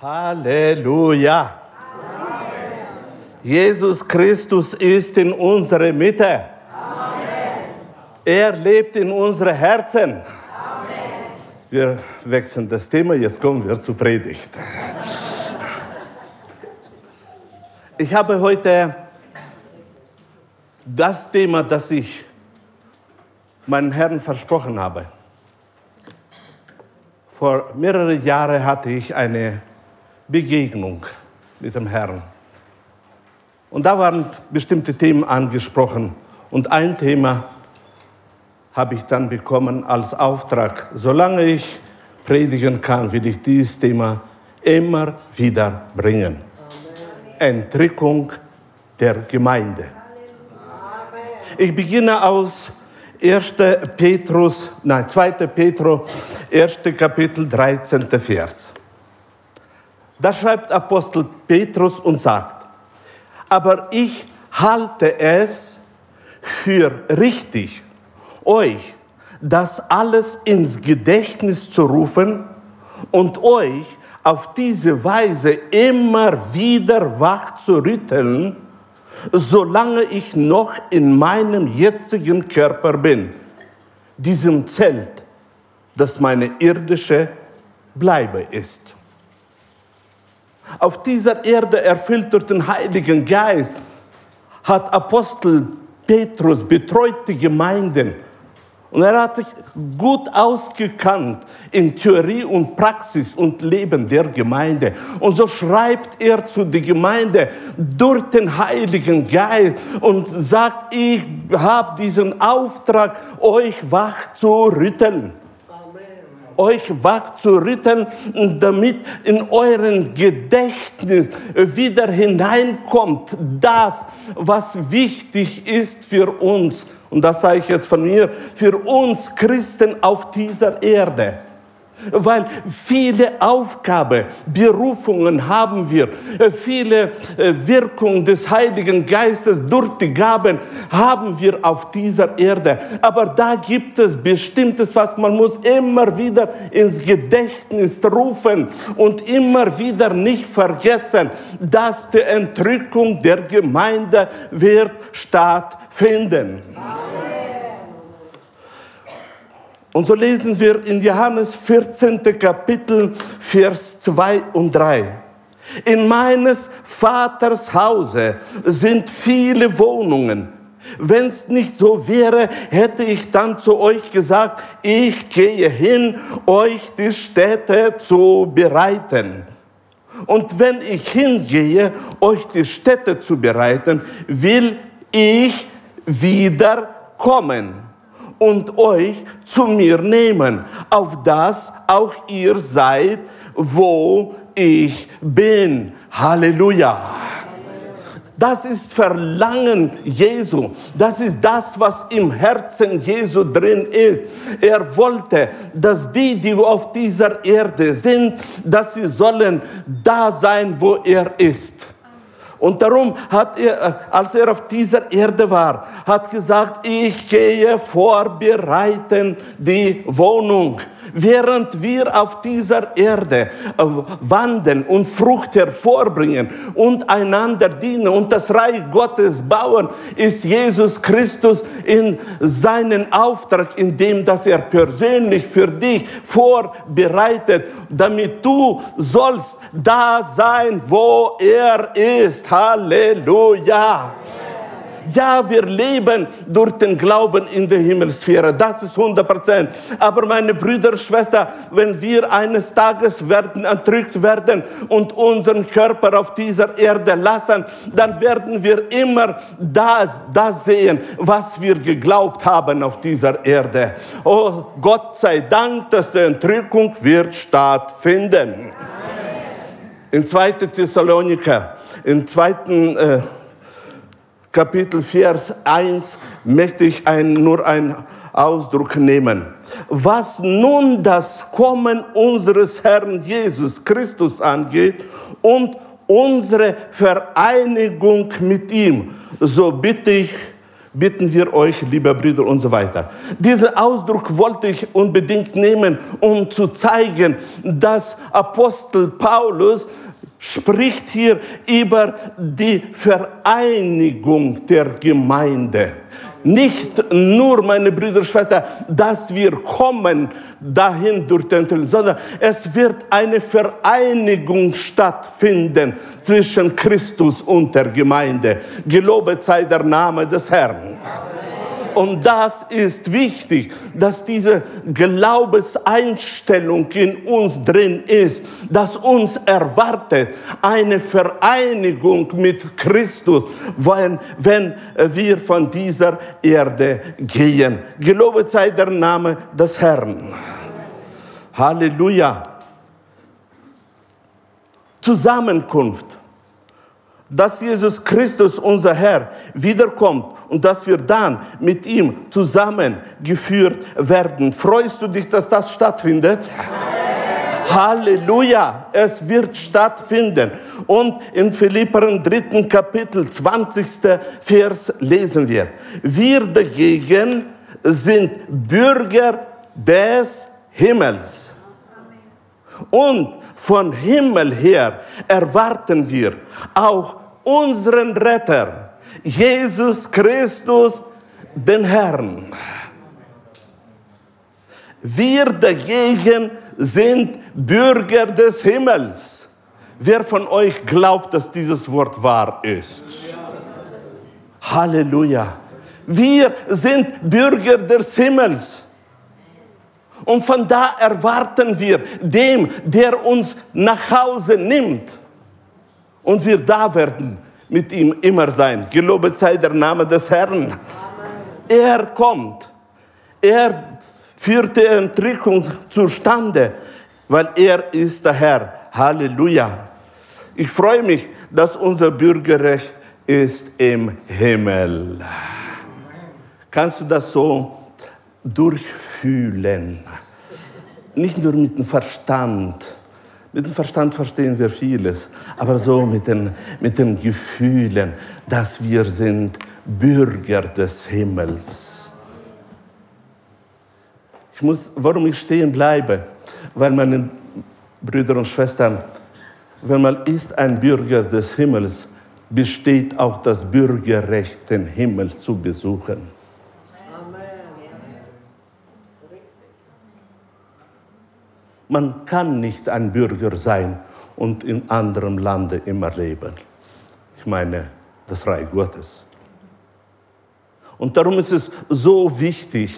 Halleluja. Jesus Christus ist in unserer Mitte. Amen. Er lebt in unseren Herzen. Amen. Wir wechseln das Thema, jetzt kommen wir zur Predigt. Ich habe heute das Thema, das ich meinen Herrn versprochen habe. Vor mehreren Jahren hatte ich eine Begegnung mit dem Herrn. Und da waren bestimmte Themen angesprochen. Und ein Thema habe ich dann bekommen als Auftrag. Solange ich predigen kann, will ich dieses Thema immer wieder bringen. Entrückung der Gemeinde. Ich beginne aus 1. Petrus, nein, 2. Petrus, 1. Kapitel, 13. Vers. Da schreibt Apostel Petrus und sagt, aber ich halte es für richtig, euch das alles ins Gedächtnis zu rufen und euch auf diese Weise immer wieder wach zu rütteln, solange ich noch in meinem jetzigen Körper bin, diesem Zelt, das meine irdische Bleibe ist auf dieser Erde erfüllt durch den Heiligen Geist, hat Apostel Petrus betreut die Gemeinden. Und er hat sich gut ausgekannt in Theorie und Praxis und Leben der Gemeinde. Und so schreibt er zu der Gemeinde durch den Heiligen Geist und sagt, ich habe diesen Auftrag, euch wach zu rütteln euch wach zu rütteln, damit in euren Gedächtnis wieder hineinkommt das, was wichtig ist für uns. Und das sage ich jetzt von mir, für uns Christen auf dieser Erde weil viele Aufgaben, Berufungen haben wir, äh, viele äh, Wirkungen des Heiligen Geistes durch die Gaben haben wir auf dieser Erde. Aber da gibt es bestimmtes, was man muss immer wieder ins Gedächtnis rufen und immer wieder nicht vergessen, dass die Entrückung der Gemeinde wird stattfinden. Amen. Und so lesen wir in Johannes 14. Kapitel, Vers 2 und 3. In meines Vaters Hause sind viele Wohnungen. Wenn es nicht so wäre, hätte ich dann zu euch gesagt, ich gehe hin, euch die Städte zu bereiten. Und wenn ich hingehe, euch die Städte zu bereiten, will ich wieder kommen und euch zu mir nehmen, auf das auch ihr seid, wo ich bin. Halleluja. Das ist Verlangen Jesu. Das ist das, was im Herzen Jesu drin ist. Er wollte, dass die, die auf dieser Erde sind, dass sie sollen da sein, wo er ist. Und darum hat er, äh, als er auf dieser Erde war, hat gesagt, ich gehe vorbereiten die Wohnung während wir auf dieser Erde äh, wandern und Frucht hervorbringen und einander dienen und das Reich Gottes bauen, ist Jesus Christus in seinen Auftrag, in dem, dass er persönlich für dich vorbereitet, damit du sollst da sein, wo er ist. Halleluja. Ja, wir leben durch den Glauben in der Himmelssphäre. Das ist 100 Prozent. Aber meine Brüder, Schwester, wenn wir eines Tages werden entrückt werden und unseren Körper auf dieser Erde lassen, dann werden wir immer das, das sehen, was wir geglaubt haben auf dieser Erde. Oh, Gott sei Dank, dass die Entrückung wird stattfinden. In 2. Thessaloniker, im zweiten äh, Kapitel Vers 1 möchte ich ein, nur einen Ausdruck nehmen. Was nun das Kommen unseres Herrn Jesus Christus angeht und unsere Vereinigung mit ihm, so bitte ich bitten wir euch, liebe Brüder und so weiter. Diesen Ausdruck wollte ich unbedingt nehmen, um zu zeigen, dass Apostel Paulus spricht hier über die Vereinigung der Gemeinde. Nicht nur, meine Brüder und Schwestern, dass wir kommen dahin durch den Tod, sondern es wird eine Vereinigung stattfinden zwischen Christus und der Gemeinde. Gelobet sei der Name des Herrn. Und das ist wichtig, dass diese Glaubenseinstellung in uns drin ist, dass uns erwartet eine Vereinigung mit Christus, wenn, wenn wir von dieser Erde gehen. Gelobet sei der Name des Herrn. Halleluja. Zusammenkunft dass Jesus Christus, unser Herr, wiederkommt und dass wir dann mit ihm zusammengeführt werden. Freust du dich, dass das stattfindet? Halleluja, es wird stattfinden. Und in Philipperen 3. Kapitel 20. Vers lesen wir, wir dagegen sind Bürger des Himmels. Und von Himmel her erwarten wir auch unseren Retter, Jesus Christus, den Herrn. Wir dagegen sind Bürger des Himmels. Wer von euch glaubt, dass dieses Wort wahr ist? Halleluja. Wir sind Bürger des Himmels. Und von da erwarten wir dem, der uns nach Hause nimmt und wir da werden mit ihm immer sein. Gelobet sei der Name des Herrn. Er kommt. Er führt die Entrückung zustande, weil er ist der Herr. Halleluja. Ich freue mich, dass unser Bürgerrecht ist im Himmel. Kannst du das so durchfühlen? Nicht nur mit dem Verstand mit dem Verstand verstehen wir vieles, aber so mit den, mit den Gefühlen, dass wir sind Bürger des Himmels. Ich muss, warum ich stehen bleibe, weil meine Brüder und Schwestern, wenn man ist ein Bürger des Himmels, besteht auch das Bürgerrecht, den Himmel zu besuchen. Man kann nicht ein Bürger sein und in anderem Lande immer leben. Ich meine, das Reich Gottes. Und darum ist es so wichtig,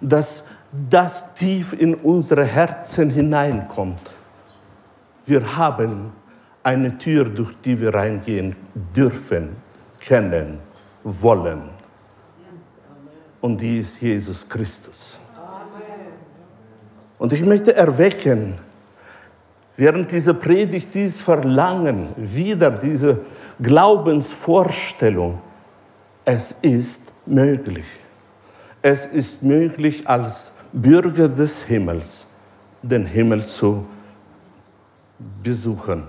dass das tief in unsere Herzen hineinkommt. Wir haben eine Tür, durch die wir reingehen dürfen, kennen, wollen. Und die ist Jesus Christus. Und ich möchte erwecken, während dieser Predigt dies Verlangen, wieder diese Glaubensvorstellung, es ist möglich. Es ist möglich, als Bürger des Himmels den Himmel zu besuchen.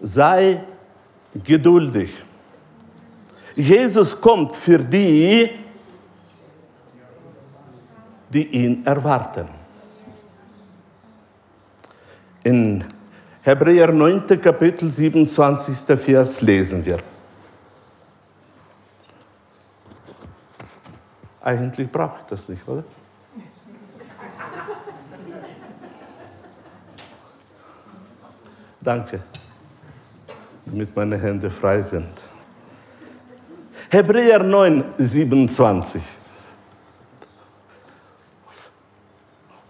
Sei geduldig. Jesus kommt für die, die ihn erwarten. In Hebräer 9. Kapitel 27. Vers lesen wir. Eigentlich brauche ich das nicht, oder? Danke, damit meine Hände frei sind. Hebräer 9, 27.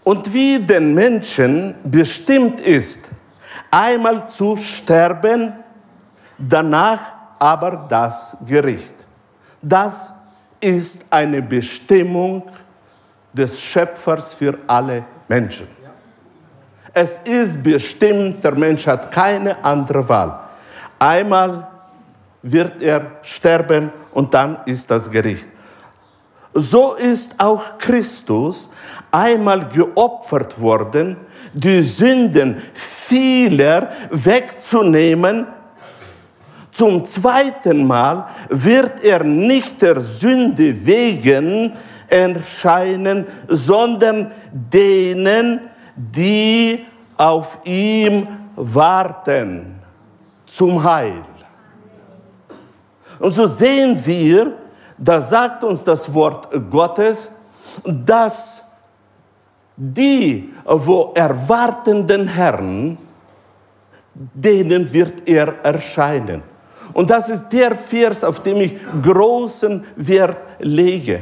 Und wie den Menschen bestimmt ist, einmal zu sterben, danach aber das Gericht. Das ist eine Bestimmung des Schöpfers für alle Menschen. Es ist bestimmt, der Mensch hat keine andere Wahl. Einmal wird er sterben und dann ist das Gericht. So ist auch Christus einmal geopfert worden, die Sünden Fehler wegzunehmen. Zum zweiten Mal wird er nicht der Sünde wegen erscheinen, sondern denen, die auf ihm warten, zum Heil. Und so sehen wir, da sagt uns das Wort Gottes, dass die, wo erwartenden Herrn, denen wird er erscheinen. Und das ist der Vers, auf dem ich großen Wert lege.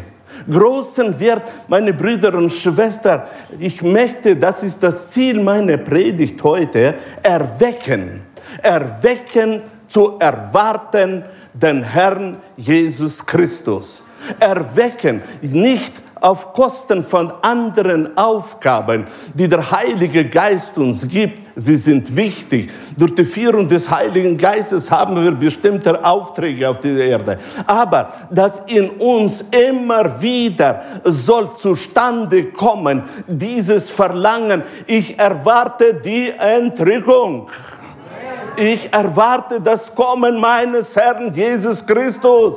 Großen Wert, meine Brüder und Schwestern, ich möchte, das ist das Ziel meiner Predigt heute, erwecken. Erwecken zu erwarten den Herrn Jesus Christus. Erwecken, nicht auf Kosten von anderen Aufgaben, die der Heilige Geist uns gibt. Sie sind wichtig. Durch die Führung des Heiligen Geistes haben wir bestimmte Aufträge auf dieser Erde. Aber dass in uns immer wieder soll zustande kommen, dieses Verlangen, ich erwarte die Entrückung. Ich erwarte das Kommen meines Herrn Jesus Christus.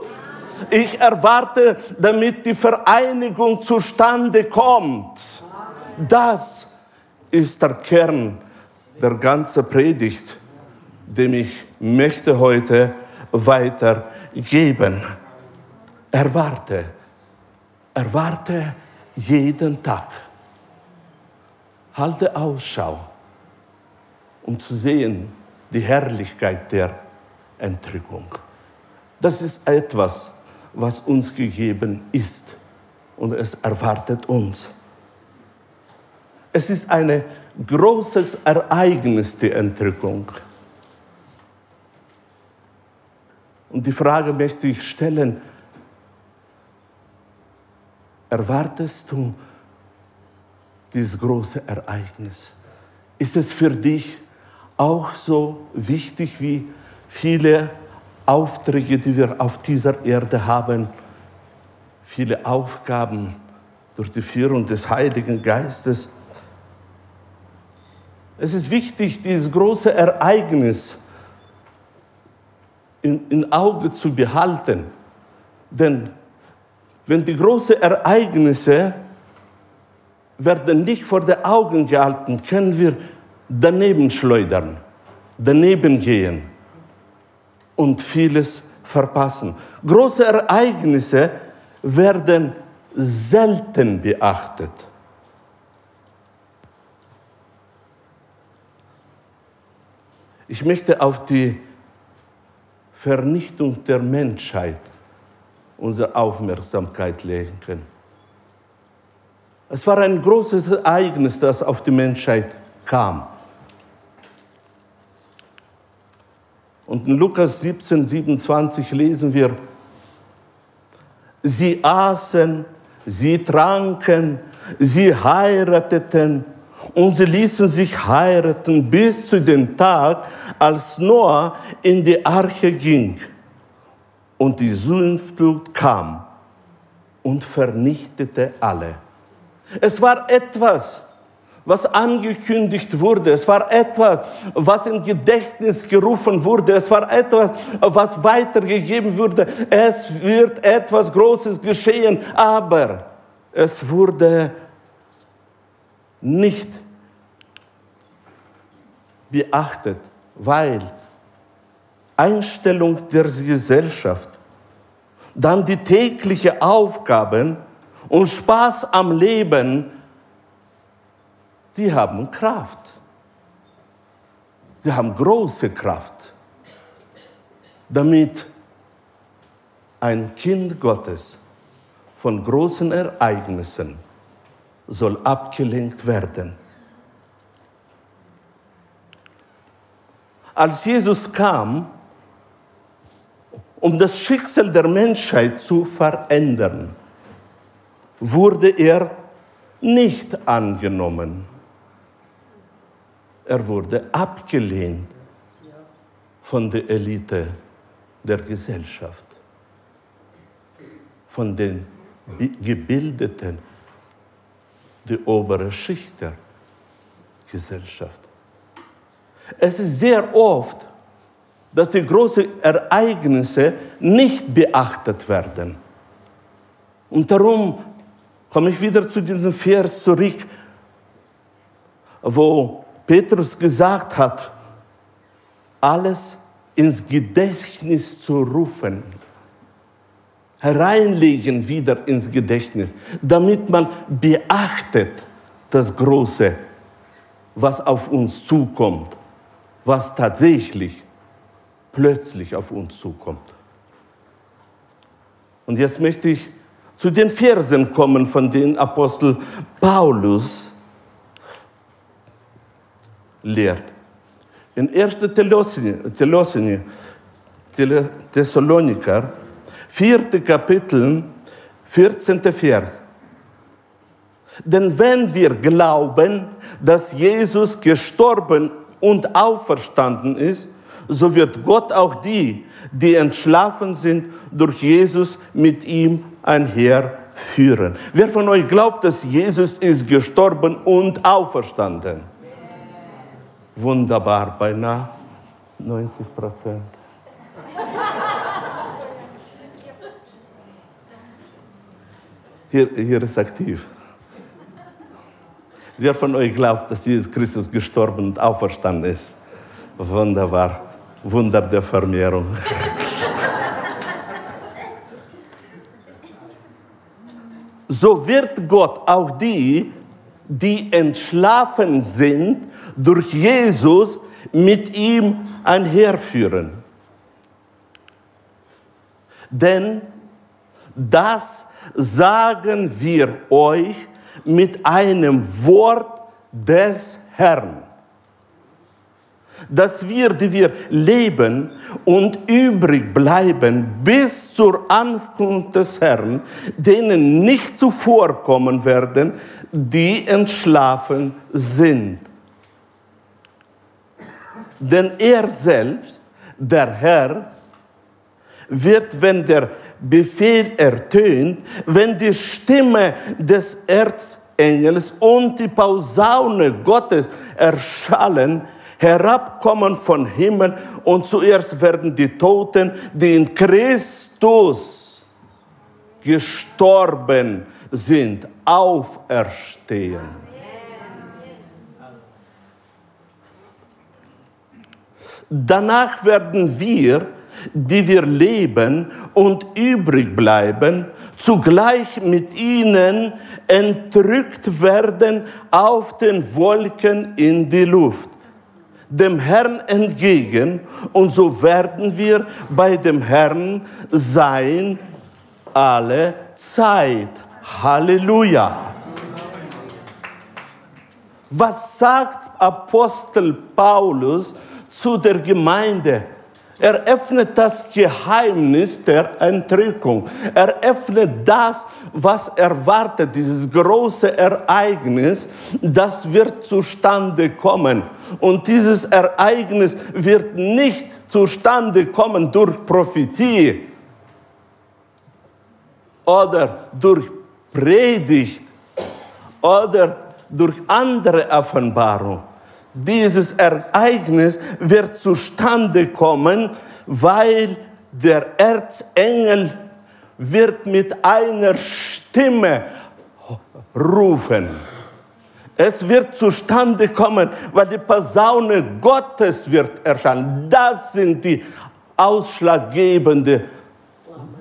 Ich erwarte, damit die Vereinigung zustande kommt. Das ist der Kern der ganzen Predigt, den ich möchte heute weitergeben. Erwarte, erwarte jeden Tag. Halte Ausschau, um zu sehen die Herrlichkeit der Entrückung. Das ist etwas, was uns gegeben ist und es erwartet uns. Es ist ein großes Ereignis, die Entrückung. Und die Frage möchte ich stellen, erwartest du dieses große Ereignis? Ist es für dich auch so wichtig wie viele Aufträge, die wir auf dieser Erde haben, viele Aufgaben durch die Führung des Heiligen Geistes. Es ist wichtig, dieses große Ereignis in, in Auge zu behalten. Denn wenn die großen Ereignisse werden nicht vor den Augen gehalten, können wir daneben schleudern, daneben gehen und vieles verpassen. Große Ereignisse werden selten beachtet. Ich möchte auf die Vernichtung der Menschheit unsere Aufmerksamkeit legen. Es war ein großes Ereignis, das auf die Menschheit kam. Und in Lukas 17, 27 lesen wir, sie aßen, sie tranken, sie heirateten und sie ließen sich heiraten bis zu dem Tag, als Noah in die Arche ging und die Sündflut kam und vernichtete alle. Es war etwas, was angekündigt wurde. Es war etwas, was in Gedächtnis gerufen wurde. Es war etwas, was weitergegeben wurde. Es wird etwas Großes geschehen, aber es wurde nicht beachtet, weil Einstellung der Gesellschaft, dann die täglichen Aufgaben und Spaß am Leben die haben Kraft. Die haben große Kraft, damit ein Kind Gottes von großen Ereignissen soll abgelenkt werden. Als Jesus kam, um das Schicksal der Menschheit zu verändern, wurde er nicht angenommen er wurde abgelehnt von der Elite der Gesellschaft, von den Gebildeten, die obere Schicht der Gesellschaft. Es ist sehr oft, dass die großen Ereignisse nicht beachtet werden. Und darum komme ich wieder zu diesem Vers zurück, wo Petrus gesagt hat, alles ins Gedächtnis zu rufen, hereinlegen wieder ins Gedächtnis, damit man beachtet das Große, was auf uns zukommt, was tatsächlich plötzlich auf uns zukommt. Und jetzt möchte ich zu den Versen kommen von den Apostel Paulus lehrt. In 1. Thessaloniker, 4. Kapitel, 14. Vers. Denn wenn wir glauben, dass Jesus gestorben und auferstanden ist, so wird Gott auch die, die entschlafen sind, durch Jesus mit ihm einherführen. Wer von euch glaubt, dass Jesus ist gestorben und auferstanden? Wunderbar, beinahe 90 Prozent. Hier, hier ist aktiv. Wer von euch glaubt, dass Jesus Christus gestorben und auferstanden ist? Wunderbar. Wunder der Vermehrung. so wird Gott auch die, die entschlafen sind, durch Jesus mit ihm einherführen. Denn das sagen wir euch mit einem Wort des Herrn dass wir, die wir leben und übrig bleiben bis zur Ankunft des Herrn, denen nicht zuvorkommen werden, die entschlafen sind. Denn er selbst, der Herr, wird, wenn der Befehl ertönt, wenn die Stimme des Erzengels und die Pausaune Gottes erschallen, herabkommen von Himmel und zuerst werden die Toten, die in Christus gestorben sind, auferstehen. Danach werden wir, die wir leben und übrig bleiben, zugleich mit ihnen entrückt werden auf den Wolken in die Luft dem Herrn entgegen und so werden wir bei dem Herrn sein alle Zeit. Halleluja. Was sagt Apostel Paulus zu der Gemeinde? Er öffnet das Geheimnis der Entrückung. Er öffnet das, was erwartet, dieses große Ereignis, das wird zustande kommen. Und dieses Ereignis wird nicht zustande kommen durch Prophetie oder durch Predigt oder durch andere Offenbarung dieses Ereignis wird zustande kommen, weil der Erzengel wird mit einer Stimme rufen. Es wird zustande kommen, weil die Posaune Gottes wird erscheinen. Das sind die ausschlaggebenden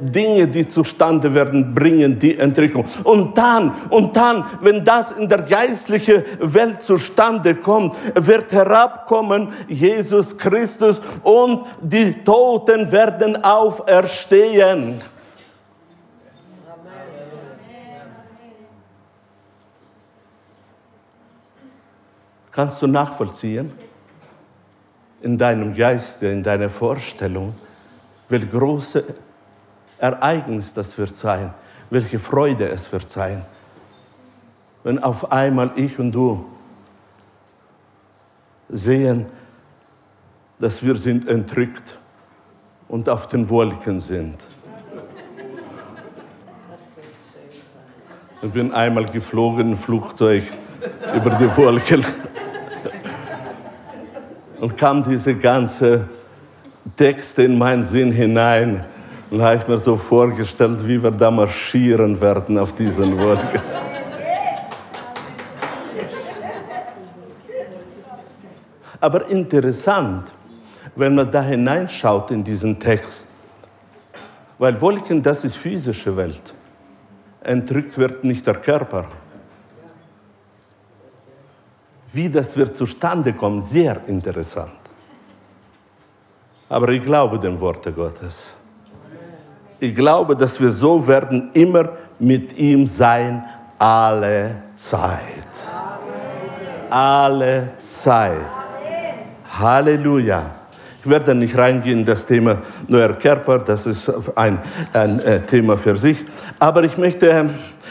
Dinge, die zustande werden, bringen die Entrückung. Und dann, und dann, wenn das in der geistlichen Welt zustande kommt, wird herabkommen Jesus Christus und die Toten werden auferstehen. Kannst du nachvollziehen? In deinem Geiste, in deiner Vorstellung, welche große Ereignis das wird sein, welche Freude es wird sein, wenn auf einmal ich und du sehen, dass wir sind entrückt und auf den Wolken sind. Ich bin einmal geflogen im Flugzeug über die Wolken. Und kam diese ganze Texte in meinen Sinn hinein. Und habe ich mir so vorgestellt, wie wir da marschieren werden auf diesen Wolken. Aber interessant, wenn man da hineinschaut in diesen Text. Weil Wolken, das ist physische Welt. Entrückt wird nicht der Körper. Wie das wird zustande kommen, sehr interessant. Aber ich glaube dem Worte Gottes. Ich glaube, dass wir so werden immer mit ihm sein, alle Zeit. Alle Zeit. Halleluja. Ich werde nicht reingehen in das Thema neuer Körper, das ist ein, ein äh, Thema für sich. Aber ich möchte,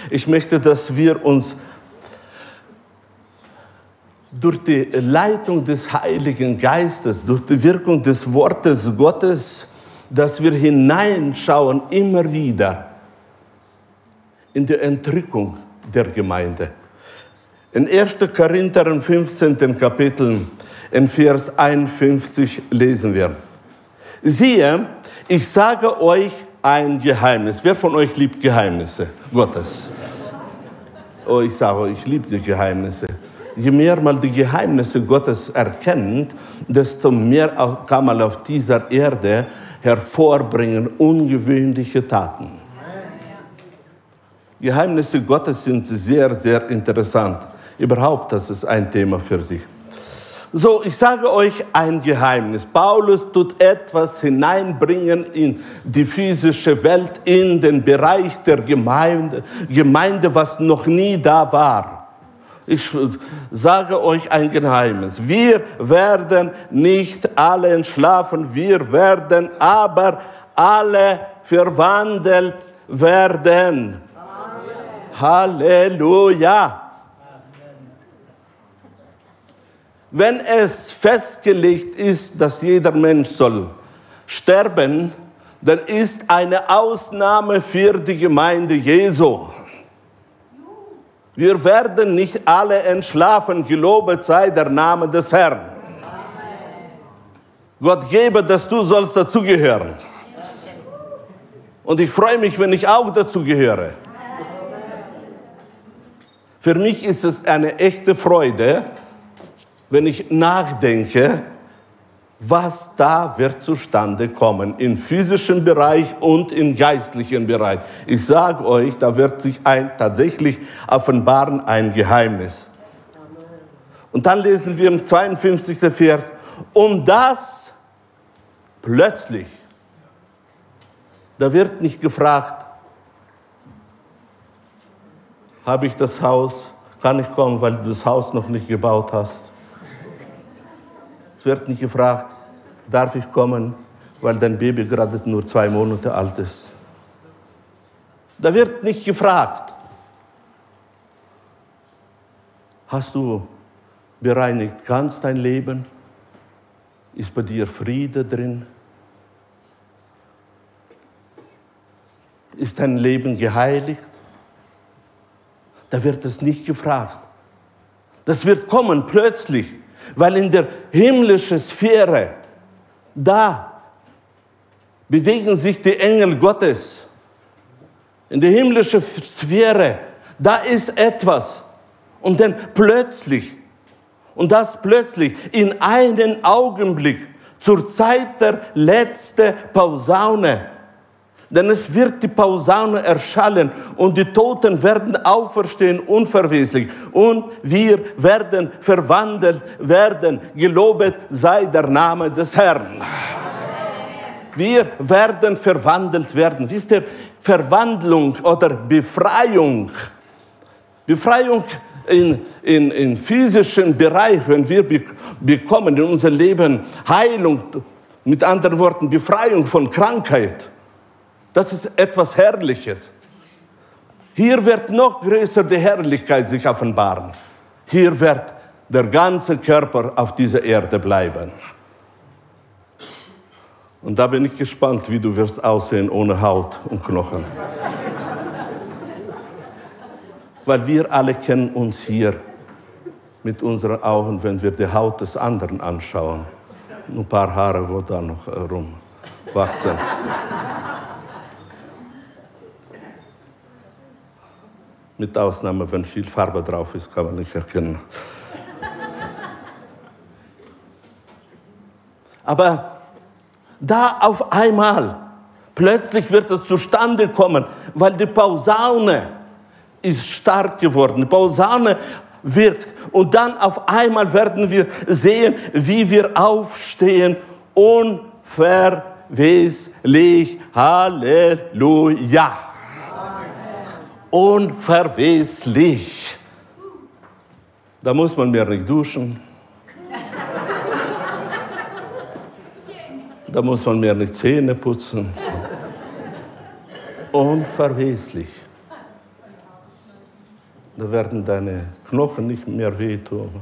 ich möchte, dass wir uns durch die Leitung des Heiligen Geistes, durch die Wirkung des Wortes Gottes, dass wir hineinschauen immer wieder in die Entrückung der Gemeinde. In 1. Korinther 15. Kapitel, in Vers 51 lesen wir. Siehe, ich sage euch ein Geheimnis. Wer von euch liebt Geheimnisse Gottes? Oh, ich sage euch, ich liebe die Geheimnisse je mehr man die Geheimnisse Gottes erkennt, desto mehr kann man auf dieser Erde hervorbringen ungewöhnliche Taten. Geheimnisse Gottes sind sehr, sehr interessant. Überhaupt, das ist ein Thema für sich. So, ich sage euch ein Geheimnis. Paulus tut etwas hineinbringen in die physische Welt, in den Bereich der Gemeinde, Gemeinde was noch nie da war. Ich sage euch ein Geheimnis. Wir werden nicht alle entschlafen, wir werden aber alle verwandelt werden. Amen. Halleluja. Wenn es festgelegt ist, dass jeder Mensch soll sterben, dann ist eine Ausnahme für die Gemeinde Jesu. Wir werden nicht alle entschlafen, gelobet sei der Name des Herrn. Amen. Gott gebe, dass du sollst dazugehören. Und ich freue mich, wenn ich auch dazugehöre. Für mich ist es eine echte Freude, wenn ich nachdenke, was da wird zustande kommen, im physischen Bereich und im geistlichen Bereich. Ich sage euch, da wird sich ein, tatsächlich offenbaren ein Geheimnis. Und dann lesen wir im 52. Vers, und das plötzlich, da wird nicht gefragt, habe ich das Haus, kann ich kommen, weil du das Haus noch nicht gebaut hast wird nicht gefragt, darf ich kommen, weil dein Baby gerade nur zwei Monate alt ist. Da wird nicht gefragt, hast du bereinigt ganz dein Leben? Ist bei dir Friede drin? Ist dein Leben geheiligt? Da wird es nicht gefragt. Das wird kommen plötzlich weil in der himmlischen Sphäre, da bewegen sich die Engel Gottes. In der himmlischen Sphäre, da ist etwas. Und dann plötzlich, und das plötzlich, in einem Augenblick, zur Zeit der letzten Pausaune, denn es wird die Pausaune erschallen und die Toten werden auferstehen unverweslich und wir werden verwandelt werden. Gelobet sei der Name des Herrn. Wir werden verwandelt werden. Wisst ihr, Verwandlung oder Befreiung, Befreiung in, in, in physischen Bereich, wenn wir bekommen in unser Leben Heilung, mit anderen Worten Befreiung von Krankheit das ist etwas Herrliches. Hier wird noch größer die Herrlichkeit sich offenbaren. Hier wird der ganze Körper auf dieser Erde bleiben. Und da bin ich gespannt, wie du wirst aussehen ohne Haut und Knochen. Weil wir alle kennen uns hier mit unseren Augen, wenn wir die Haut des anderen anschauen. Ein paar Haare, wo da noch äh, rumwachsen. Mit Ausnahme, wenn viel Farbe drauf ist, kann man nicht erkennen. Aber da auf einmal, plötzlich wird es zustande kommen, weil die Pausaune ist stark geworden. Die Pausaune wirkt. Und dann auf einmal werden wir sehen, wie wir aufstehen, unverweslich. Halleluja. Unverweslich. Da muss man mehr nicht duschen. Da muss man mehr nicht Zähne putzen. Unverweslich. Da werden deine Knochen nicht mehr wehtun.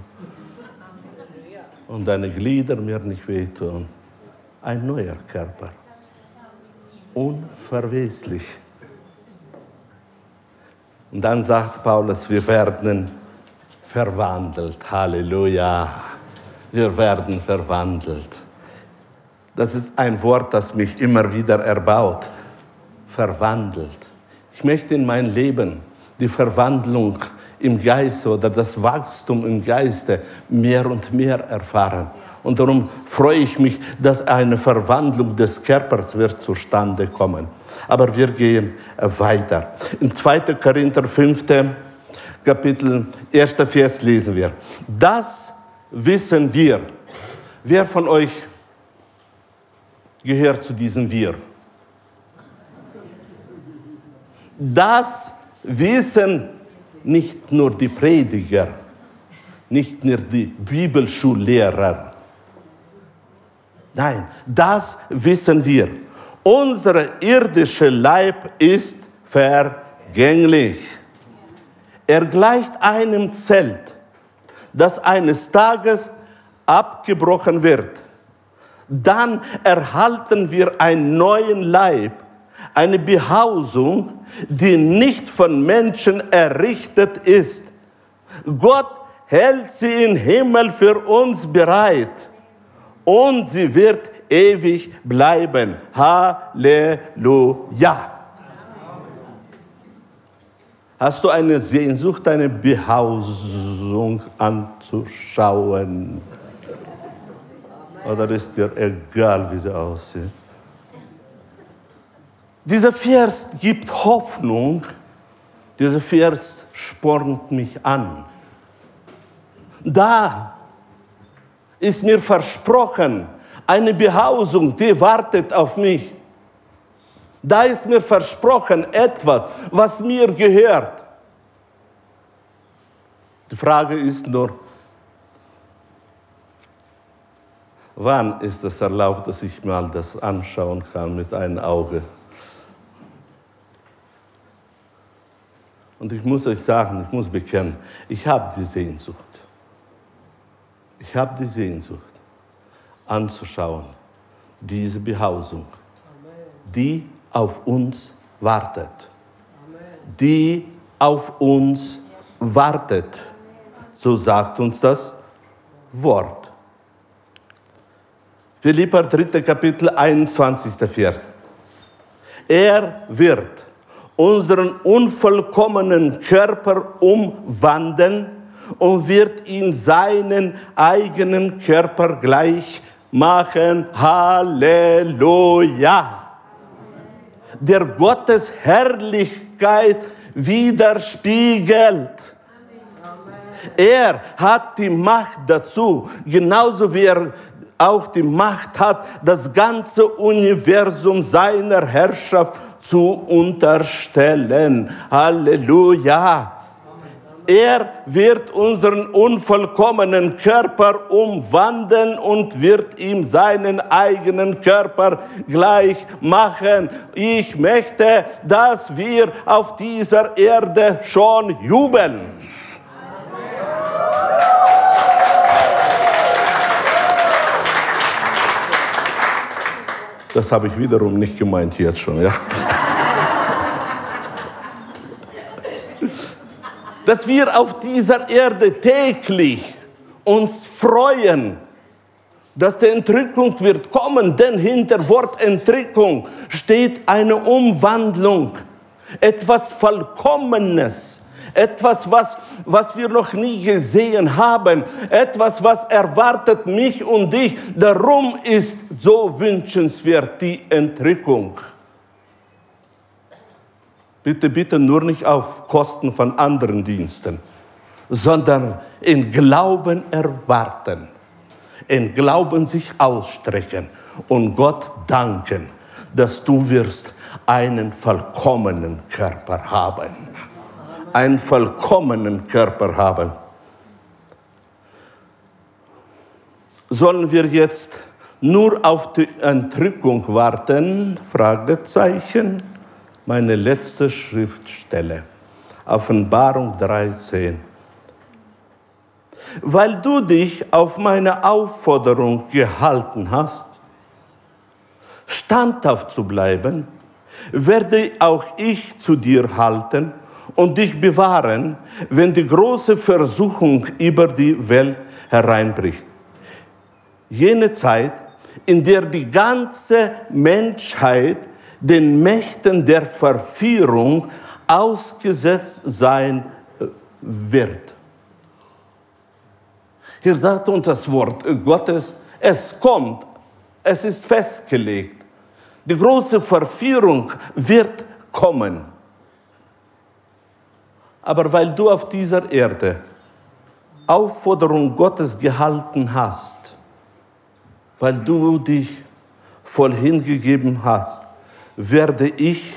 Und deine Glieder mehr nicht wehtun. Ein neuer Körper. Unverweslich. Und dann sagt Paulus, wir werden verwandelt. Halleluja. Wir werden verwandelt. Das ist ein Wort, das mich immer wieder erbaut. Verwandelt. Ich möchte in mein Leben die Verwandlung im Geiste oder das Wachstum im Geiste mehr und mehr erfahren. Und darum freue ich mich, dass eine Verwandlung des Körpers wird zustande kommen. Aber wir gehen weiter. In 2. Korinther 5. Kapitel, 1. Vers lesen wir. Das wissen wir. Wer von euch gehört zu diesem Wir? Das wissen nicht nur die Prediger, nicht nur die Bibelschullehrer. Nein, das wissen wir. Unser irdischer Leib ist vergänglich. Er gleicht einem Zelt, das eines Tages abgebrochen wird. Dann erhalten wir einen neuen Leib, eine Behausung, die nicht von Menschen errichtet ist. Gott hält sie im Himmel für uns bereit und sie wird ewig bleiben. Halleluja. Hast du eine Sehnsucht, eine Behausung anzuschauen? Oder ist dir egal, wie sie aussieht? Dieser Vers gibt Hoffnung, dieser Vers spornt mich an. Da ist mir versprochen, eine Behausung, die wartet auf mich. Da ist mir versprochen etwas, was mir gehört. Die Frage ist nur, wann ist es erlaubt, dass ich mal das anschauen kann mit einem Auge? Und ich muss euch sagen, ich muss bekennen, ich habe die Sehnsucht. Ich habe die Sehnsucht anzuschauen, diese Behausung, die auf uns wartet. Die auf uns wartet. So sagt uns das Wort. Philippa 3. Kapitel 21. Vers. Er wird unseren unvollkommenen Körper umwandeln und wird ihn seinen eigenen Körper gleich machen. Halleluja! Der Gottes Herrlichkeit widerspiegelt. Er hat die Macht dazu, genauso wie er auch die Macht hat, das ganze Universum seiner Herrschaft zu unterstellen. Halleluja. Er wird unseren unvollkommenen Körper umwandeln und wird ihm seinen eigenen Körper gleich machen. Ich möchte, dass wir auf dieser Erde schon jubeln. Das habe ich wiederum nicht gemeint jetzt schon, ja. Dass wir auf dieser Erde täglich uns freuen dass die Entrückung wird kommen, denn hinter Wort Entrückung steht eine Umwandlung, etwas Vollkommenes, etwas, was, was wir noch nie gesehen haben, etwas, was erwartet mich und dich. Darum ist so wünschenswert die Entrückung. Bitte, bitte nur nicht auf Kosten von anderen Diensten, sondern in Glauben erwarten in Glauben sich ausstrecken und Gott danken, dass du wirst einen vollkommenen Körper haben. Einen vollkommenen Körper haben. Sollen wir jetzt nur auf die Entrückung warten? Fragezeichen. Meine letzte Schriftstelle. Offenbarung 13 weil du dich auf meine Aufforderung gehalten hast, standhaft zu bleiben, werde auch ich zu dir halten und dich bewahren, wenn die große Versuchung über die Welt hereinbricht. Jene Zeit, in der die ganze Menschheit den Mächten der Verführung ausgesetzt sein wird. Hier sagt uns das Wort Gottes, es kommt, es ist festgelegt. Die große Verführung wird kommen. Aber weil du auf dieser Erde Aufforderung Gottes gehalten hast, weil du dich voll hingegeben hast, werde ich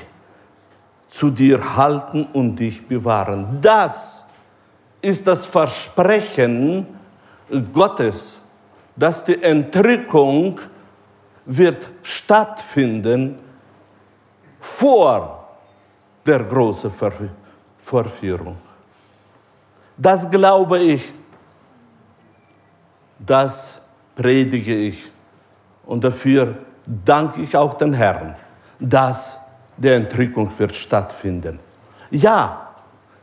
zu dir halten und dich bewahren. Das ist das Versprechen, Gottes, dass die Entrückung wird stattfinden vor der großen Verführung. Das glaube ich, das predige ich und dafür danke ich auch den Herrn, dass die Entrückung wird stattfinden. Ja,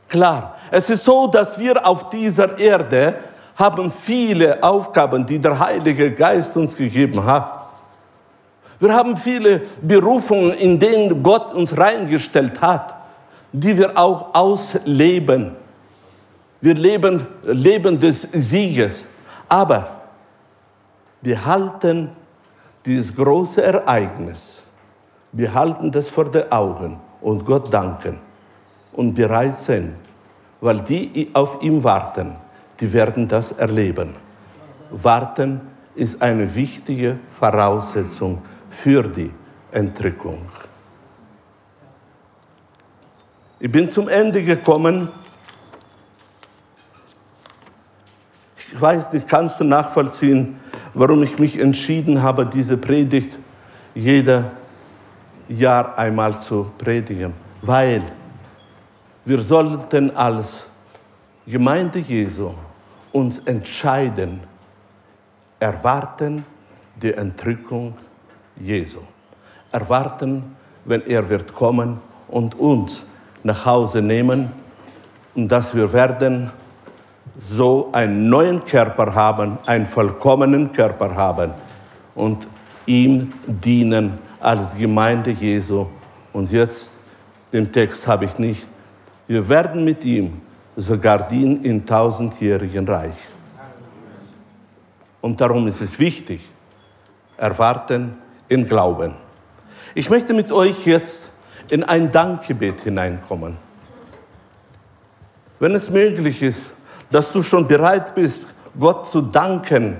klar, es ist so, dass wir auf dieser Erde haben viele Aufgaben, die der Heilige Geist uns gegeben hat. Wir haben viele Berufungen, in denen Gott uns reingestellt hat, die wir auch ausleben. Wir leben Leben des Sieges. Aber wir halten dieses große Ereignis, wir halten das vor den Augen und Gott danken und bereit sind, weil die auf ihm warten die werden das erleben. Warten ist eine wichtige Voraussetzung für die Entrückung. Ich bin zum Ende gekommen. Ich weiß nicht, kannst du nachvollziehen, warum ich mich entschieden habe, diese Predigt jeder Jahr einmal zu predigen? Weil wir sollten als Gemeinde Jesu uns entscheiden, erwarten die Entrückung Jesu. Erwarten, wenn er wird kommen und uns nach Hause nehmen und dass wir werden so einen neuen Körper haben, einen vollkommenen Körper haben und ihm dienen als Gemeinde Jesu. Und jetzt, den Text habe ich nicht, wir werden mit ihm sogar dienen im tausendjährigen Reich. Und darum ist es wichtig, erwarten in Glauben. Ich möchte mit euch jetzt in ein Dankgebet hineinkommen. Wenn es möglich ist, dass du schon bereit bist, Gott zu danken,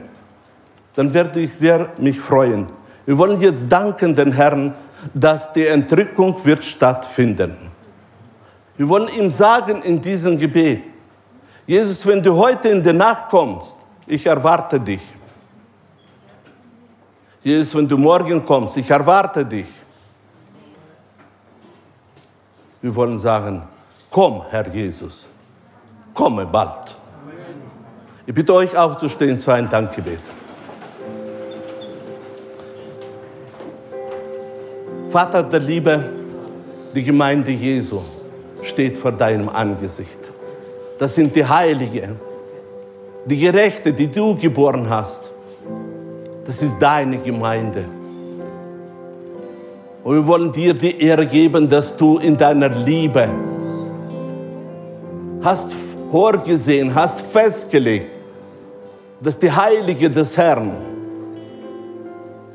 dann werde ich sehr mich freuen. Wir wollen jetzt danken den Herrn, dass die Entrückung wird stattfinden. Wir wollen ihm sagen in diesem Gebet, Jesus, wenn du heute in die Nacht kommst, ich erwarte dich. Jesus, wenn du morgen kommst, ich erwarte dich. Wir wollen sagen, komm, Herr Jesus, komme bald. Ich bitte euch aufzustehen zu einem Dankgebet. Vater der Liebe, die Gemeinde Jesu steht vor deinem Angesicht. Das sind die Heiligen, die Gerechte, die du geboren hast. Das ist deine Gemeinde. Und wir wollen dir die Ehre geben, dass du in deiner Liebe hast vorgesehen, hast festgelegt, dass die Heilige des Herrn,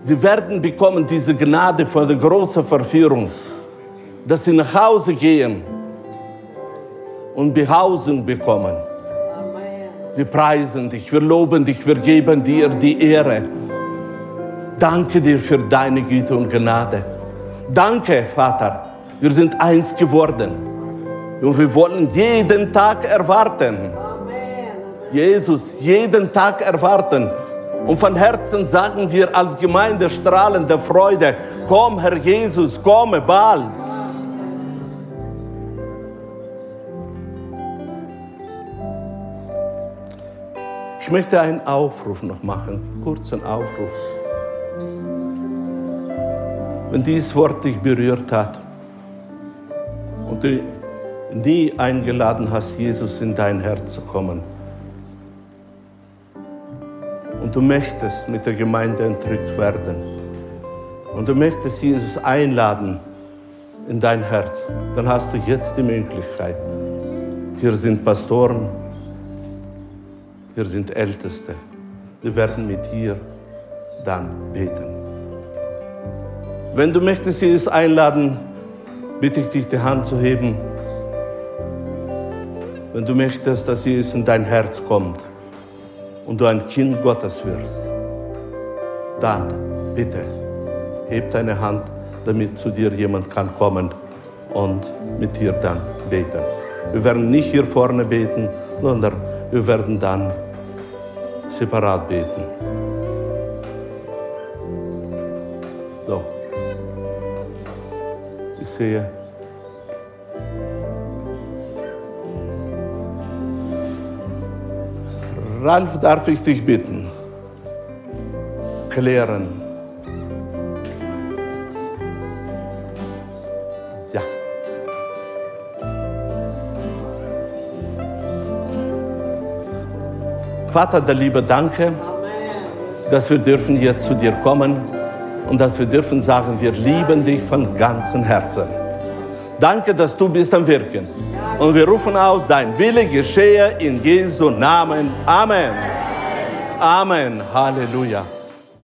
sie werden bekommen diese Gnade vor der großen Verführung, dass sie nach Hause gehen und Behausung bekommen. Wir preisen dich, wir loben dich, wir geben dir die Ehre. Danke dir für deine Güte und Gnade. Danke, Vater, wir sind eins geworden. Und wir wollen jeden Tag erwarten. Jesus, jeden Tag erwarten. Und von Herzen sagen wir als Gemeinde strahlende Freude, komm Herr Jesus, komme bald. Ich möchte einen Aufruf noch machen, kurzen Aufruf. Wenn dieses Wort dich berührt hat und du nie eingeladen hast, Jesus in dein Herz zu kommen und du möchtest mit der Gemeinde entrückt werden und du möchtest Jesus einladen in dein Herz, dann hast du jetzt die Möglichkeit. Hier sind Pastoren, hier sind Älteste. Wir werden mit dir dann beten. Wenn du möchtest, Jesus einladen, bitte ich dich, die Hand zu heben. Wenn du möchtest, dass Jesus in dein Herz kommt und du ein Kind Gottes wirst, dann bitte heb deine Hand, damit zu dir jemand kann kommen und mit dir dann beten. Wir werden nicht hier vorne beten, sondern wir werden dann separat beten. So. Ich sehe. Ralf, darf ich dich bitten? Klären. Ja. Vater der Liebe, danke, dass wir dürfen jetzt zu dir kommen und dass wir dürfen sagen, wir lieben dich von ganzem Herzen. Danke, dass du bist am Wirken. Und wir rufen aus, dein Wille geschehe in Jesu Namen. Amen. Amen. Halleluja.